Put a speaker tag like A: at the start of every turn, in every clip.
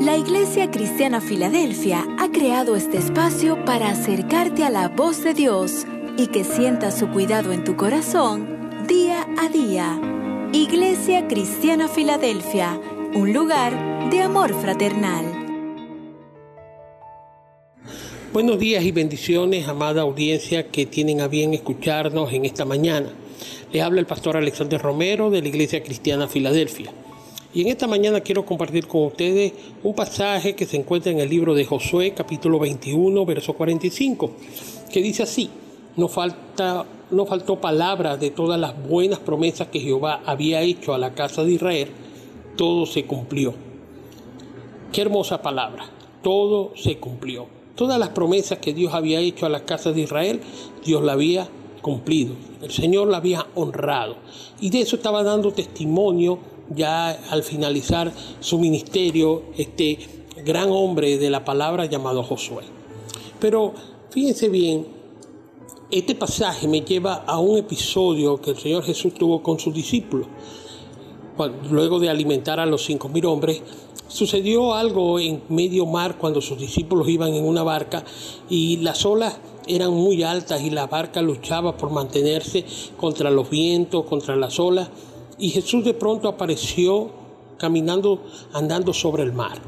A: La Iglesia Cristiana Filadelfia ha creado este espacio para acercarte a la voz de Dios y que sientas su cuidado en tu corazón día a día. Iglesia Cristiana Filadelfia, un lugar de amor fraternal.
B: Buenos días y bendiciones, amada audiencia que tienen a bien escucharnos en esta mañana. Le habla el pastor Alexander Romero de la Iglesia Cristiana Filadelfia. Y en esta mañana quiero compartir con ustedes un pasaje que se encuentra en el libro de Josué, capítulo 21, verso 45, que dice así, no, faltó palabra de todas las buenas promesas que Jehová había hecho a la casa de Israel, todo se cumplió. Qué hermosa palabra, todo se cumplió. Todas las promesas que Dios había hecho a la casa de Israel, Dios la había cumplido. El Señor la había honrado. Y de eso estaba dando testimonio ya al finalizar su ministerio este gran hombre de la palabra llamado Josué. Pero fíjense bien, este pasaje me lleva a un episodio que el Señor Jesús tuvo con sus discípulos. Luego de alimentar a los cinco mil hombres, sucedió algo en medio mar cuando sus discípulos iban en una barca y las olas eran muy altas y la barca luchaba por mantenerse contra los vientos, contra las olas y Jesús de pronto apareció caminando, andando sobre el mar.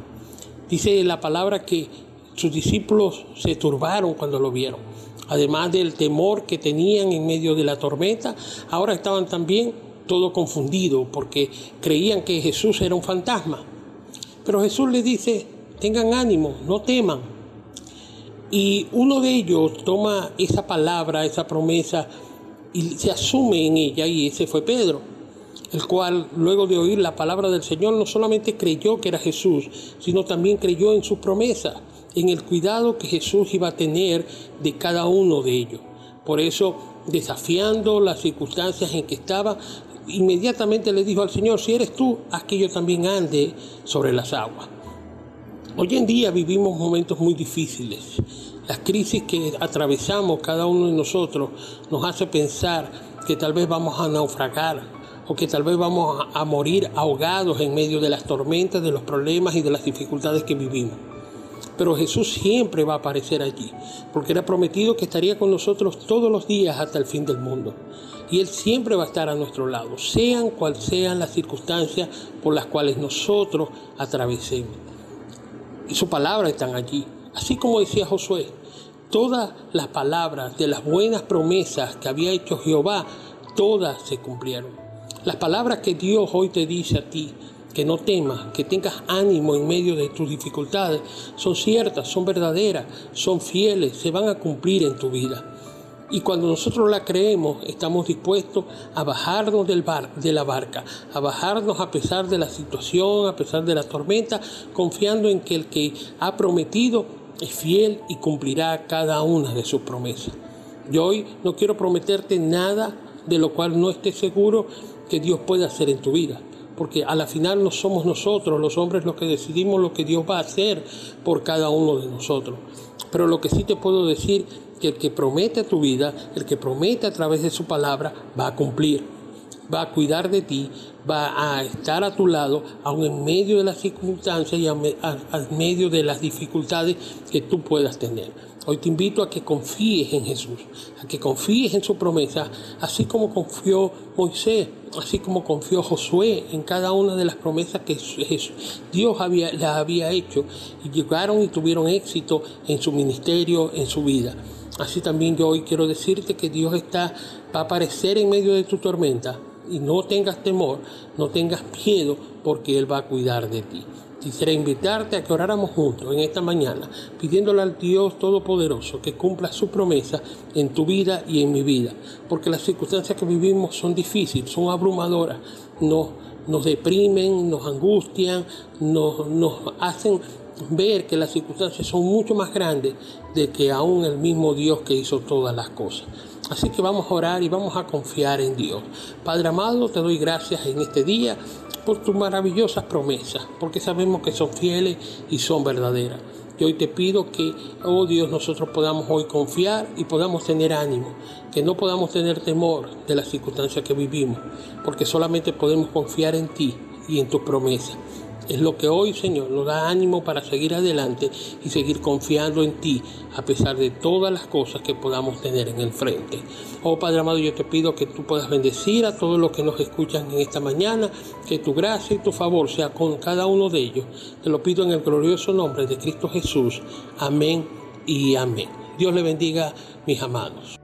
B: Dice la palabra que sus discípulos se turbaron cuando lo vieron. Además del temor que tenían en medio de la tormenta, ahora estaban también todo confundidos porque creían que Jesús era un fantasma. Pero Jesús les dice, tengan ánimo, no teman. Y uno de ellos toma esa palabra, esa promesa, y se asume en ella, y ese fue Pedro el cual luego de oír la palabra del Señor no solamente creyó que era Jesús, sino también creyó en su promesa, en el cuidado que Jesús iba a tener de cada uno de ellos. Por eso, desafiando las circunstancias en que estaba, inmediatamente le dijo al Señor, si eres tú, haz que yo también ande sobre las aguas. Hoy en día vivimos momentos muy difíciles. Las crisis que atravesamos cada uno de nosotros nos hace pensar que tal vez vamos a naufragar, o que tal vez vamos a, morir ahogados en medio de las tormentas, de los problemas y de las dificultades que vivimos. Pero Jesús siempre va a aparecer allí, porque era prometido que estaría con nosotros todos los días hasta el fin del mundo. Y Él siempre va a estar a nuestro lado, sean cuales sean las circunstancias por las cuales nosotros atravesemos. Y su palabra están allí. Así como decía Josué, todas las palabras de las buenas promesas que había hecho Jehová, todas se cumplieron. Las palabras que Dios hoy te dice a ti, que no temas, que tengas ánimo en medio de tus dificultades, son ciertas, son verdaderas, son fieles, se van a cumplir en tu vida. Y cuando nosotros la creemos, estamos dispuestos a bajarnos del bar, de la barca, a bajarnos a pesar de la situación, a pesar de la tormenta, confiando en que el que ha prometido es fiel y cumplirá cada una de sus promesas. Yo hoy no quiero prometerte nada de lo cual no esté seguro que Dios puede hacer en tu vida. Porque a la final no somos nosotros, los hombres, los que decidimos lo que Dios va a hacer por cada uno de nosotros. Pero lo que sí te puedo decir, que el que promete tu vida, el que promete a través de su palabra, va a cumplir. Va a cuidar de ti, va a estar a tu lado, aun en medio de las circunstancias y en medio de las dificultades que tú puedas tener. Hoy te invito a que confíes en Jesús, a que confíes en su promesa, así como confió Moisés, así como confió Josué en cada una de las promesas que Dios había, las había hecho y llegaron y tuvieron éxito en su ministerio, en su vida. Así también yo hoy quiero decirte que Dios está, va a aparecer en medio de tu tormenta y no tengas temor, no tengas miedo, porque Él va a cuidar de ti. Quisiera invitarte a que oráramos juntos en esta mañana, pidiéndole al Dios Todopoderoso que cumpla su promesa en tu vida y en mi vida, porque las circunstancias que vivimos son difíciles, son abrumadoras, nos, nos deprimen, nos angustian, nos, nos hacen ver que las circunstancias son mucho más grandes de que aún el mismo Dios que hizo todas las cosas. Así que vamos a orar y vamos a confiar en Dios. Padre amado, te doy gracias en este día por tus maravillosas promesas, porque sabemos que son fieles y son verdaderas. Y hoy te pido que, oh Dios, nosotros podamos hoy confiar y podamos tener ánimo, que no podamos tener temor de las circunstancias que vivimos, porque solamente podemos confiar en ti y en tus promesas. Es lo que hoy, Señor, nos da ánimo para seguir adelante y seguir confiando en ti a pesar de todas las cosas que podamos tener en el frente. Oh Padre amado, yo te pido que tú puedas bendecir a todos los que nos escuchan en esta mañana, que tu gracia y tu favor sea con cada uno de ellos. Te lo pido en el glorioso nombre de Cristo Jesús. Amén y amén. Dios le bendiga, mis amados.